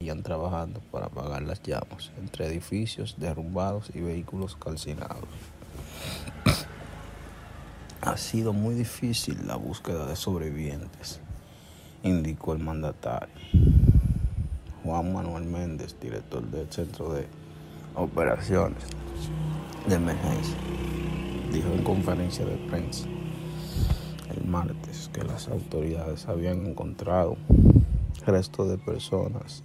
Iban trabajando para apagar las llamas entre edificios derrumbados y vehículos calcinados. Ha sido muy difícil la búsqueda de sobrevivientes, indicó el mandatario. Juan Manuel Méndez, director del Centro de Operaciones de Emergencia, dijo en conferencia de prensa el martes que las autoridades habían encontrado restos de personas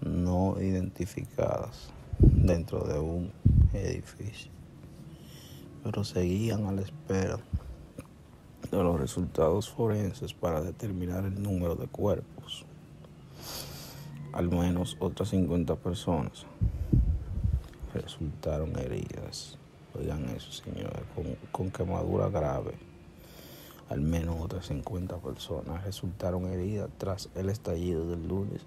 no identificadas dentro de un edificio, pero seguían a la espera de los resultados forenses para determinar el número de cuerpos. Al menos otras 50 personas resultaron heridas. Oigan eso, señores, con, con quemadura grave. Al menos otras 50 personas resultaron heridas tras el estallido del lunes